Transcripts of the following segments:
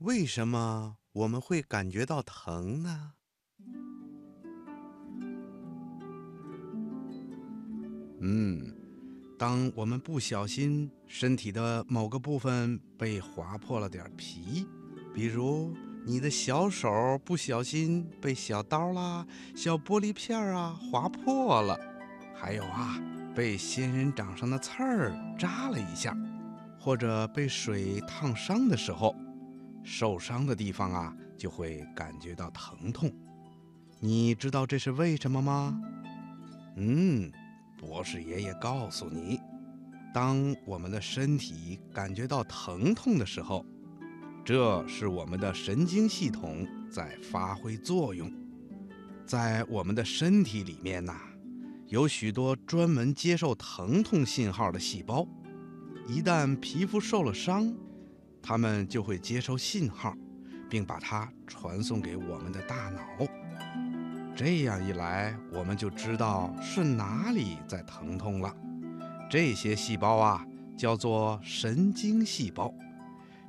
为什么我们会感觉到疼呢？嗯，当我们不小心身体的某个部分被划破了点皮，比如你的小手不小心被小刀啦、小玻璃片啊划破了，还有啊，被仙人掌上的刺儿扎了一下，或者被水烫伤的时候，受伤的地方啊就会感觉到疼痛。你知道这是为什么吗？嗯。博士爷爷告诉你，当我们的身体感觉到疼痛的时候，这是我们的神经系统在发挥作用。在我们的身体里面呐，有许多专门接受疼痛信号的细胞。一旦皮肤受了伤，它们就会接收信号，并把它传送给我们的大脑。这样一来，我们就知道是哪里在疼痛了。这些细胞啊，叫做神经细胞。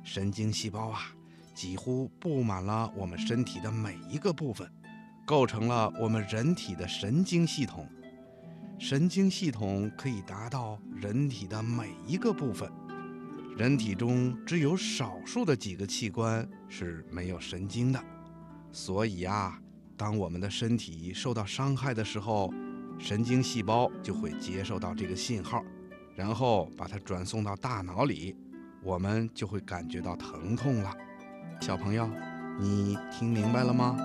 神经细胞啊，几乎布满了我们身体的每一个部分，构成了我们人体的神经系统。神经系统可以达到人体的每一个部分。人体中只有少数的几个器官是没有神经的，所以啊。当我们的身体受到伤害的时候，神经细胞就会接受到这个信号，然后把它转送到大脑里，我们就会感觉到疼痛了。小朋友，你听明白了吗？